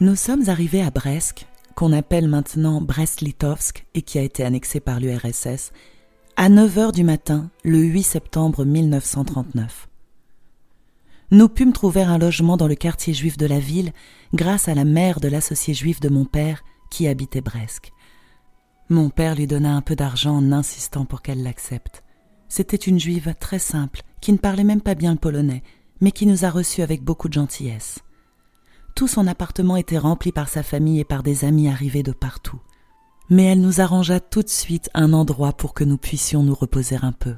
Nous sommes arrivés à Bresk, qu'on appelle maintenant Brest-Litovsk et qui a été annexé par l'URSS, à 9 heures du matin, le 8 septembre 1939. Nous pûmes trouver un logement dans le quartier juif de la ville grâce à la mère de l'associé juif de mon père qui habitait Bresk. Mon père lui donna un peu d'argent en insistant pour qu'elle l'accepte. C'était une juive très simple, qui ne parlait même pas bien le polonais, mais qui nous a reçus avec beaucoup de gentillesse. Tout son appartement était rempli par sa famille et par des amis arrivés de partout. Mais elle nous arrangea tout de suite un endroit pour que nous puissions nous reposer un peu.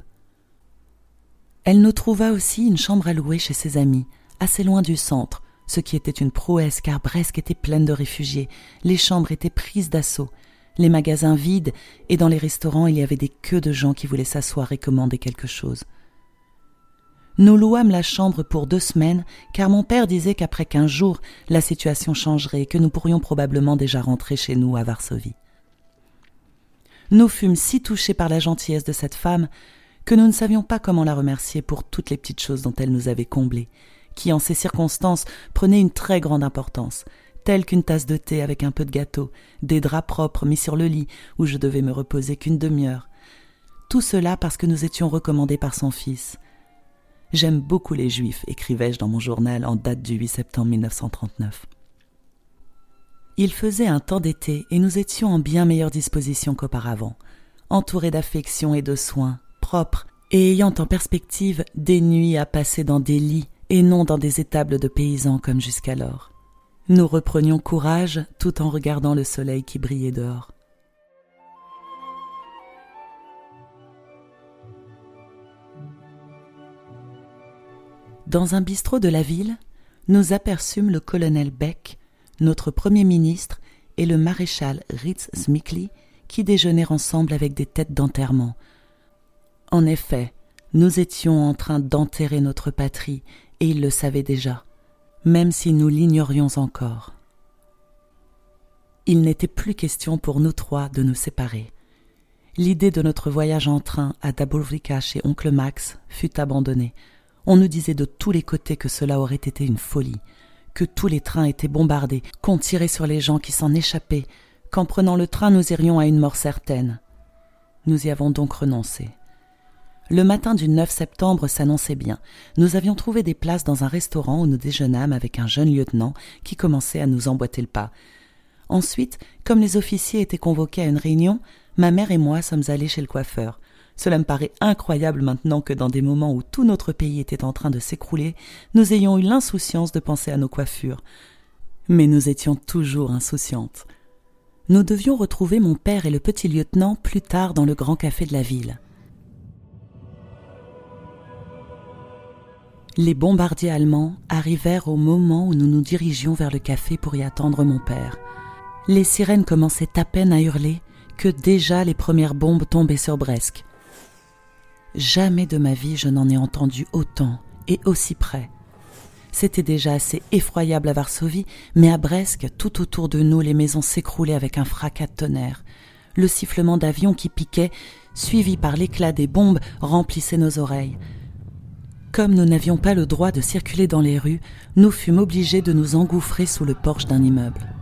Elle nous trouva aussi une chambre à louer chez ses amis, assez loin du centre, ce qui était une prouesse car Brest était pleine de réfugiés, les chambres étaient prises d'assaut, les magasins vides, et dans les restaurants il y avait des queues de gens qui voulaient s'asseoir et commander quelque chose. Nous louâmes la chambre pour deux semaines, car mon père disait qu'après quinze jours, la situation changerait et que nous pourrions probablement déjà rentrer chez nous à Varsovie. Nous fûmes si touchés par la gentillesse de cette femme que nous ne savions pas comment la remercier pour toutes les petites choses dont elle nous avait comblés, qui en ces circonstances prenaient une très grande importance, telle qu'une tasse de thé avec un peu de gâteau, des draps propres mis sur le lit où je devais me reposer qu'une demi-heure. Tout cela parce que nous étions recommandés par son fils. J'aime beaucoup les Juifs, écrivais-je dans mon journal en date du 8 septembre 1939. Il faisait un temps d'été et nous étions en bien meilleure disposition qu'auparavant, entourés d'affection et de soins, propres, et ayant en perspective des nuits à passer dans des lits et non dans des étables de paysans comme jusqu'alors. Nous reprenions courage tout en regardant le soleil qui brillait dehors. Dans un bistrot de la ville, nous aperçûmes le colonel Beck, notre premier ministre, et le maréchal Ritz Smikli, qui déjeunèrent ensemble avec des têtes d'enterrement. En effet, nous étions en train d'enterrer notre patrie, et ils le savaient déjà même si nous l'ignorions encore. Il n'était plus question pour nous trois de nous séparer. L'idée de notre voyage en train à Dabrowika chez oncle Max fut abandonnée. On nous disait de tous les côtés que cela aurait été une folie, que tous les trains étaient bombardés, qu'on tirait sur les gens qui s'en échappaient, qu'en prenant le train nous irions à une mort certaine. Nous y avons donc renoncé. Le matin du 9 septembre s'annonçait bien. Nous avions trouvé des places dans un restaurant où nous déjeunâmes avec un jeune lieutenant qui commençait à nous emboîter le pas. Ensuite, comme les officiers étaient convoqués à une réunion, ma mère et moi sommes allés chez le coiffeur. Cela me paraît incroyable maintenant que dans des moments où tout notre pays était en train de s'écrouler, nous ayons eu l'insouciance de penser à nos coiffures. Mais nous étions toujours insouciantes. Nous devions retrouver mon père et le petit lieutenant plus tard dans le grand café de la ville. Les bombardiers allemands arrivèrent au moment où nous nous dirigions vers le café pour y attendre mon père. Les sirènes commençaient à peine à hurler que déjà les premières bombes tombaient sur Brest. Jamais de ma vie je n'en ai entendu autant et aussi près. C'était déjà assez effroyable à Varsovie, mais à Brest, tout autour de nous, les maisons s'écroulaient avec un fracas de tonnerre. Le sifflement d'avions qui piquaient, suivi par l'éclat des bombes, remplissait nos oreilles. Comme nous n'avions pas le droit de circuler dans les rues, nous fûmes obligés de nous engouffrer sous le porche d'un immeuble.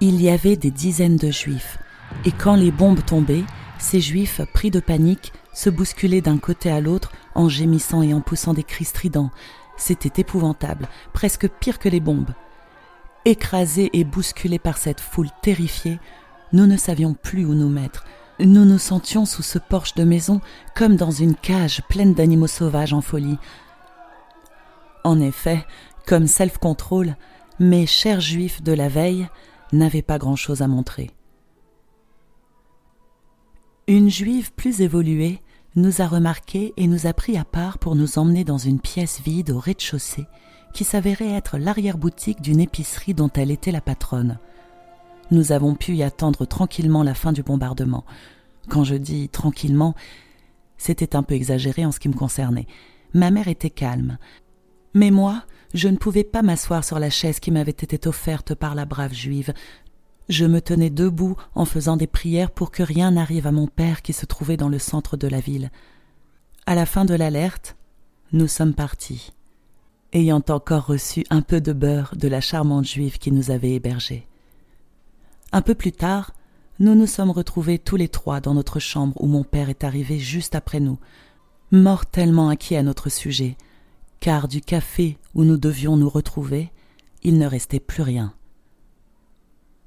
Il y avait des dizaines de juifs, et quand les bombes tombaient, ces juifs, pris de panique, se bousculaient d'un côté à l'autre en gémissant et en poussant des cris stridents. C'était épouvantable, presque pire que les bombes. Écrasés et bousculés par cette foule terrifiée, nous ne savions plus où nous mettre, nous nous sentions sous ce porche de maison comme dans une cage pleine d'animaux sauvages en folie. En effet, comme self-control, mes chers juifs de la veille n'avaient pas grand-chose à montrer. Une juive plus évoluée nous a remarqués et nous a pris à part pour nous emmener dans une pièce vide au rez-de-chaussée qui s'avérait être l'arrière-boutique d'une épicerie dont elle était la patronne nous avons pu y attendre tranquillement la fin du bombardement. Quand je dis tranquillement, c'était un peu exagéré en ce qui me concernait. Ma mère était calme. Mais moi, je ne pouvais pas m'asseoir sur la chaise qui m'avait été offerte par la brave juive. Je me tenais debout en faisant des prières pour que rien n'arrive à mon père qui se trouvait dans le centre de la ville. À la fin de l'alerte, nous sommes partis. ayant encore reçu un peu de beurre de la charmante juive qui nous avait hébergés. Un peu plus tard, nous nous sommes retrouvés tous les trois dans notre chambre où mon père est arrivé juste après nous, mortellement inquiet à notre sujet, car du café où nous devions nous retrouver, il ne restait plus rien.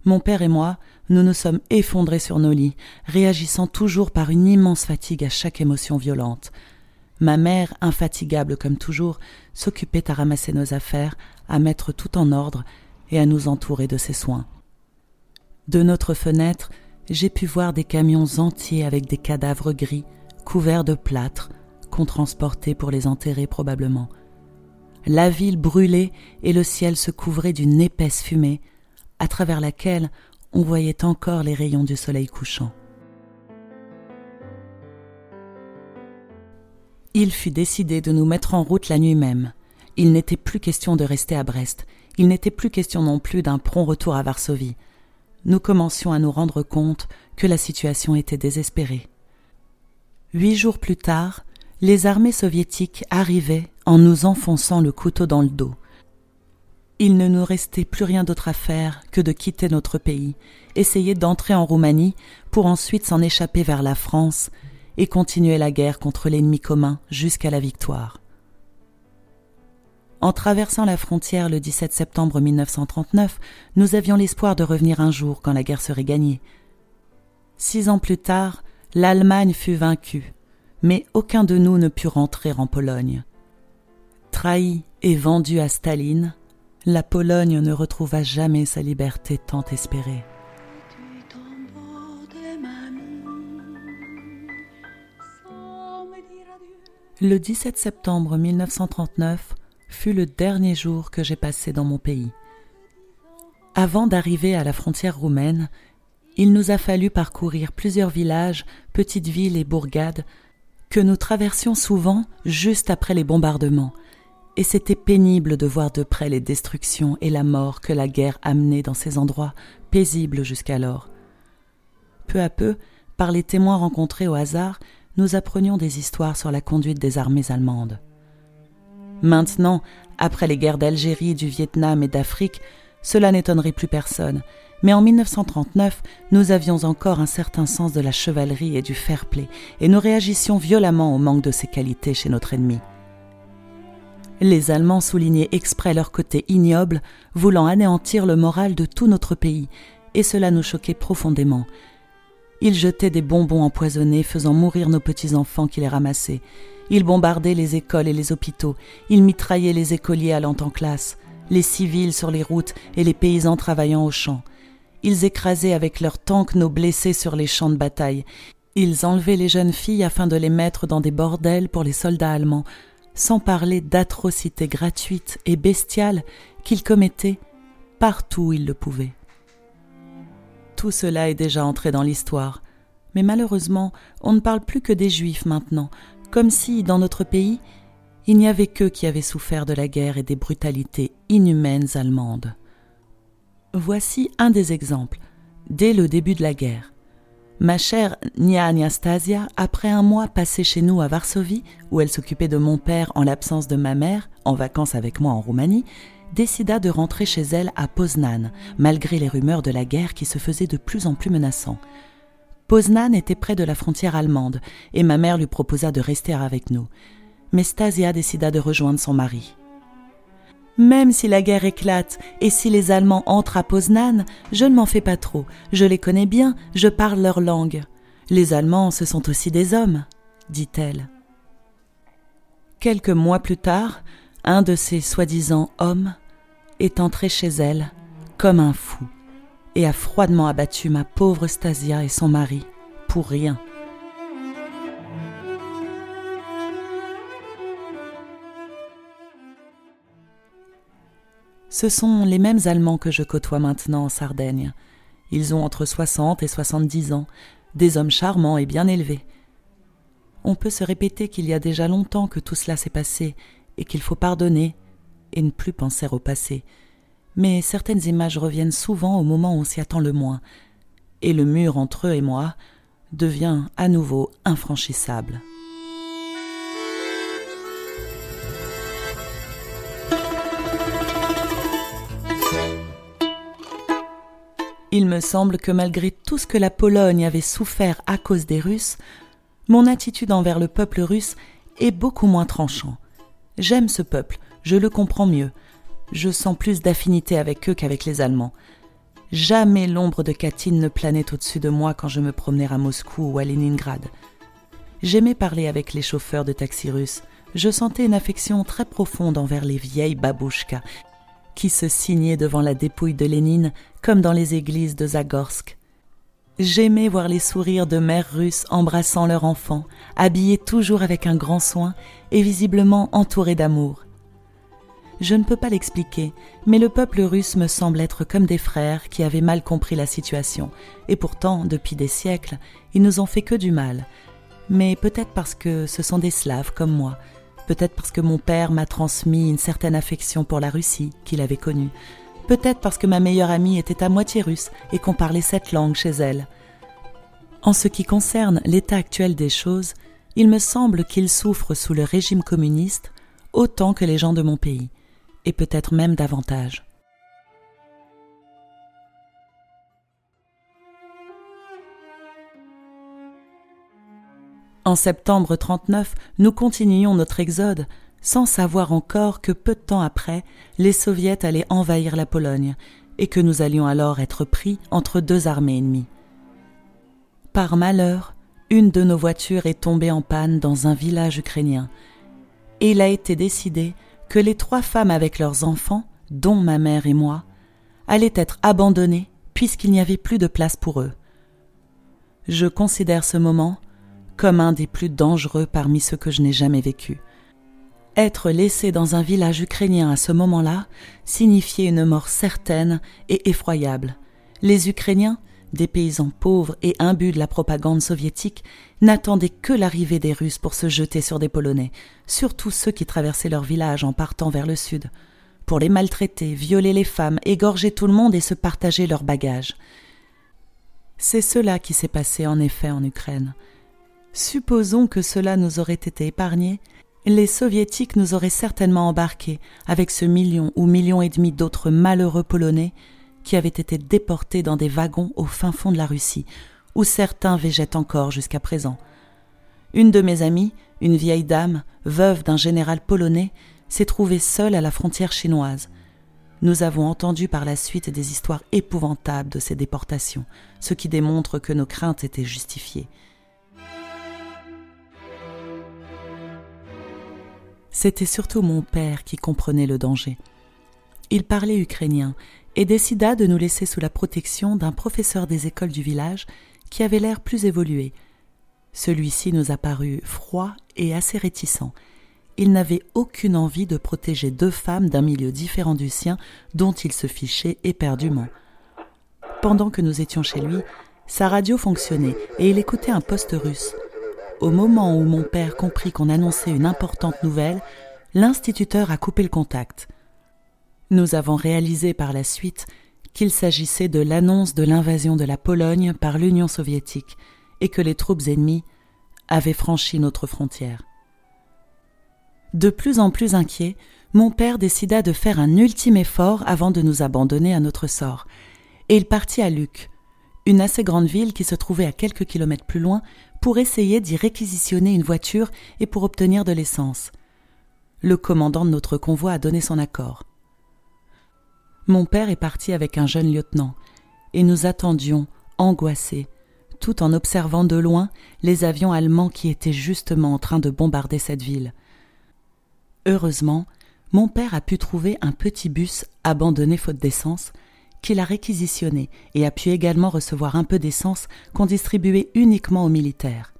Mon père et moi, nous nous sommes effondrés sur nos lits, réagissant toujours par une immense fatigue à chaque émotion violente. Ma mère, infatigable comme toujours, s'occupait à ramasser nos affaires, à mettre tout en ordre et à nous entourer de ses soins. De notre fenêtre, j'ai pu voir des camions entiers avec des cadavres gris, couverts de plâtre, qu'on transportait pour les enterrer probablement. La ville brûlait et le ciel se couvrait d'une épaisse fumée, à travers laquelle on voyait encore les rayons du soleil couchant. Il fut décidé de nous mettre en route la nuit même. Il n'était plus question de rester à Brest. Il n'était plus question non plus d'un prompt retour à Varsovie. Nous commencions à nous rendre compte que la situation était désespérée. Huit jours plus tard, les armées soviétiques arrivaient en nous enfonçant le couteau dans le dos. Il ne nous restait plus rien d'autre à faire que de quitter notre pays, essayer d'entrer en Roumanie pour ensuite s'en échapper vers la France et continuer la guerre contre l'ennemi commun jusqu'à la victoire. En traversant la frontière le 17 septembre 1939, nous avions l'espoir de revenir un jour quand la guerre serait gagnée. Six ans plus tard, l'Allemagne fut vaincue, mais aucun de nous ne put rentrer en Pologne. Trahi et vendu à Staline, la Pologne ne retrouva jamais sa liberté tant espérée. Le 17 septembre 1939 fut le dernier jour que j'ai passé dans mon pays. Avant d'arriver à la frontière roumaine, il nous a fallu parcourir plusieurs villages, petites villes et bourgades que nous traversions souvent juste après les bombardements, et c'était pénible de voir de près les destructions et la mort que la guerre amenait dans ces endroits paisibles jusqu'alors. Peu à peu, par les témoins rencontrés au hasard, nous apprenions des histoires sur la conduite des armées allemandes. Maintenant, après les guerres d'Algérie, du Vietnam et d'Afrique, cela n'étonnerait plus personne, mais en 1939, nous avions encore un certain sens de la chevalerie et du fair-play, et nous réagissions violemment au manque de ces qualités chez notre ennemi. Les Allemands soulignaient exprès leur côté ignoble, voulant anéantir le moral de tout notre pays, et cela nous choquait profondément. Ils jetaient des bonbons empoisonnés, faisant mourir nos petits-enfants qui les ramassaient. Ils bombardaient les écoles et les hôpitaux. Ils mitraillaient les écoliers allant en classe, les civils sur les routes et les paysans travaillant aux champs. Ils écrasaient avec leurs tanks nos blessés sur les champs de bataille. Ils enlevaient les jeunes filles afin de les mettre dans des bordels pour les soldats allemands, sans parler d'atrocités gratuites et bestiales qu'ils commettaient partout où ils le pouvaient. Tout cela est déjà entré dans l'histoire, mais malheureusement on ne parle plus que des Juifs maintenant, comme si, dans notre pays, il n'y avait qu'eux qui avaient souffert de la guerre et des brutalités inhumaines allemandes. Voici un des exemples, dès le début de la guerre. Ma chère Nia Anastasia, après un mois passé chez nous à Varsovie, où elle s'occupait de mon père en l'absence de ma mère, en vacances avec moi en Roumanie, décida de rentrer chez elle à Poznan, malgré les rumeurs de la guerre qui se faisaient de plus en plus menaçants. Poznan était près de la frontière allemande, et ma mère lui proposa de rester avec nous. Mais Stasia décida de rejoindre son mari. Même si la guerre éclate et si les Allemands entrent à Poznan, je ne m'en fais pas trop. Je les connais bien, je parle leur langue. Les Allemands, ce sont aussi des hommes, dit-elle. Quelques mois plus tard, un de ces soi-disant hommes est entré chez elle comme un fou et a froidement abattu ma pauvre Stasia et son mari pour rien. Ce sont les mêmes Allemands que je côtoie maintenant en Sardaigne. Ils ont entre 60 et 70 ans, des hommes charmants et bien élevés. On peut se répéter qu'il y a déjà longtemps que tout cela s'est passé et qu'il faut pardonner et ne plus penser au passé. Mais certaines images reviennent souvent au moment où on s'y attend le moins, et le mur entre eux et moi devient à nouveau infranchissable. Il me semble que malgré tout ce que la Pologne avait souffert à cause des Russes, mon attitude envers le peuple russe est beaucoup moins tranchant. J'aime ce peuple, je le comprends mieux. Je sens plus d'affinité avec eux qu'avec les Allemands. Jamais l'ombre de Katyn ne planait au-dessus de moi quand je me promenais à Moscou ou à Leningrad. J'aimais parler avec les chauffeurs de taxi russes. Je sentais une affection très profonde envers les vieilles babouchkas qui se signaient devant la dépouille de Lénine comme dans les églises de Zagorsk. J'aimais voir les sourires de mères russes embrassant leur enfant, habillés toujours avec un grand soin et visiblement entourés d'amour. Je ne peux pas l'expliquer, mais le peuple russe me semble être comme des frères qui avaient mal compris la situation, et pourtant, depuis des siècles, ils nous ont fait que du mal. Mais peut-être parce que ce sont des Slaves comme moi, peut-être parce que mon père m'a transmis une certaine affection pour la Russie qu'il avait connue, peut-être parce que ma meilleure amie était à moitié russe et qu'on parlait cette langue chez elle. En ce qui concerne l'état actuel des choses, il me semble qu'il souffre sous le régime communiste autant que les gens de mon pays et peut-être même davantage. En septembre 39, nous continuions notre exode sans savoir encore que peu de temps après, les soviets allaient envahir la Pologne et que nous allions alors être pris entre deux armées ennemies. Par malheur, une de nos voitures est tombée en panne dans un village ukrainien et il a été décidé que les trois femmes avec leurs enfants, dont ma mère et moi, allaient être abandonnées puisqu'il n'y avait plus de place pour eux. Je considère ce moment comme un des plus dangereux parmi ceux que je n'ai jamais vécus. Être laissé dans un village ukrainien à ce moment-là signifiait une mort certaine et effroyable. Les Ukrainiens, des paysans pauvres et imbus de la propagande soviétique, n'attendaient que l'arrivée des Russes pour se jeter sur des Polonais, surtout ceux qui traversaient leur village en partant vers le sud, pour les maltraiter, violer les femmes, égorger tout le monde et se partager leurs bagages. C'est cela qui s'est passé en effet en Ukraine. Supposons que cela nous aurait été épargné, les soviétiques nous auraient certainement embarqués avec ce million ou million et demi d'autres malheureux polonais qui avaient été déportés dans des wagons au fin fond de la Russie, où certains végètent encore jusqu'à présent. Une de mes amies, une vieille dame, veuve d'un général polonais, s'est trouvée seule à la frontière chinoise. Nous avons entendu par la suite des histoires épouvantables de ces déportations, ce qui démontre que nos craintes étaient justifiées. C'était surtout mon père qui comprenait le danger. Il parlait ukrainien et décida de nous laisser sous la protection d'un professeur des écoles du village qui avait l'air plus évolué. Celui-ci nous a paru froid et assez réticent. Il n'avait aucune envie de protéger deux femmes d'un milieu différent du sien dont il se fichait éperdument. Pendant que nous étions chez lui, sa radio fonctionnait et il écoutait un poste russe. Au moment où mon père comprit qu'on annonçait une importante nouvelle, l'instituteur a coupé le contact. Nous avons réalisé par la suite qu'il s'agissait de l'annonce de l'invasion de la Pologne par l'Union soviétique et que les troupes ennemies avaient franchi notre frontière. De plus en plus inquiet, mon père décida de faire un ultime effort avant de nous abandonner à notre sort, et il partit à Luc, une assez grande ville qui se trouvait à quelques kilomètres plus loin, pour essayer d'y réquisitionner une voiture et pour obtenir de l'essence. Le commandant de notre convoi a donné son accord. Mon père est parti avec un jeune lieutenant, et nous attendions, angoissés, tout en observant de loin les avions allemands qui étaient justement en train de bombarder cette ville. Heureusement, mon père a pu trouver un petit bus abandonné faute d'essence, qu'il a réquisitionné et a pu également recevoir un peu d'essence qu'on distribuait uniquement aux militaires.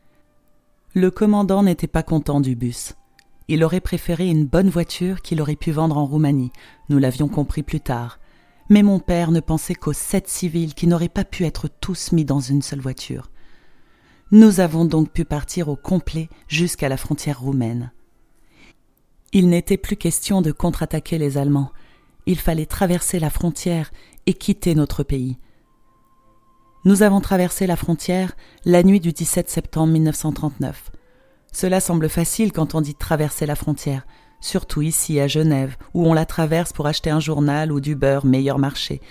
Le commandant n'était pas content du bus. Il aurait préféré une bonne voiture qu'il aurait pu vendre en Roumanie, nous l'avions compris plus tard. Mais mon père ne pensait qu'aux sept civils qui n'auraient pas pu être tous mis dans une seule voiture. Nous avons donc pu partir au complet jusqu'à la frontière roumaine. Il n'était plus question de contre-attaquer les Allemands. Il fallait traverser la frontière et quitter notre pays. Nous avons traversé la frontière la nuit du 17 septembre 1939. Cela semble facile quand on dit traverser la frontière, surtout ici à Genève, où on la traverse pour acheter un journal ou du beurre meilleur marché.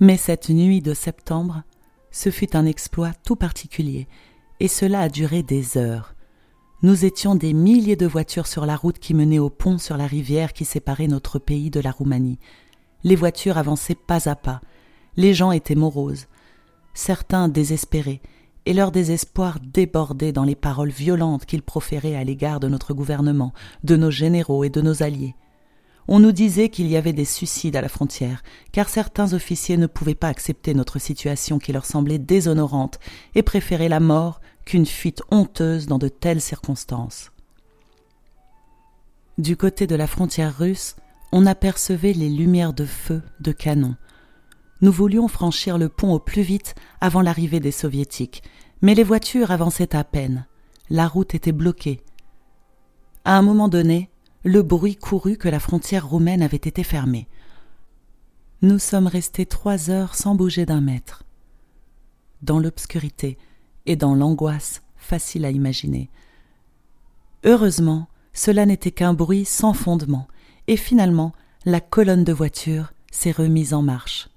Mais cette nuit de septembre, ce fut un exploit tout particulier, et cela a duré des heures. Nous étions des milliers de voitures sur la route qui menait au pont sur la rivière qui séparait notre pays de la Roumanie. Les voitures avançaient pas à pas. Les gens étaient moroses. Certains désespérés, et leur désespoir débordait dans les paroles violentes qu'ils proféraient à l'égard de notre gouvernement, de nos généraux et de nos alliés. On nous disait qu'il y avait des suicides à la frontière, car certains officiers ne pouvaient pas accepter notre situation qui leur semblait déshonorante et préféraient la mort qu'une fuite honteuse dans de telles circonstances. Du côté de la frontière russe, on apercevait les lumières de feu de canon. Nous voulions franchir le pont au plus vite avant l'arrivée des soviétiques, mais les voitures avançaient à peine. La route était bloquée. À un moment donné, le bruit courut que la frontière roumaine avait été fermée. Nous sommes restés trois heures sans bouger d'un mètre. Dans l'obscurité et dans l'angoisse facile à imaginer. Heureusement, cela n'était qu'un bruit sans fondement, et finalement la colonne de voitures s'est remise en marche.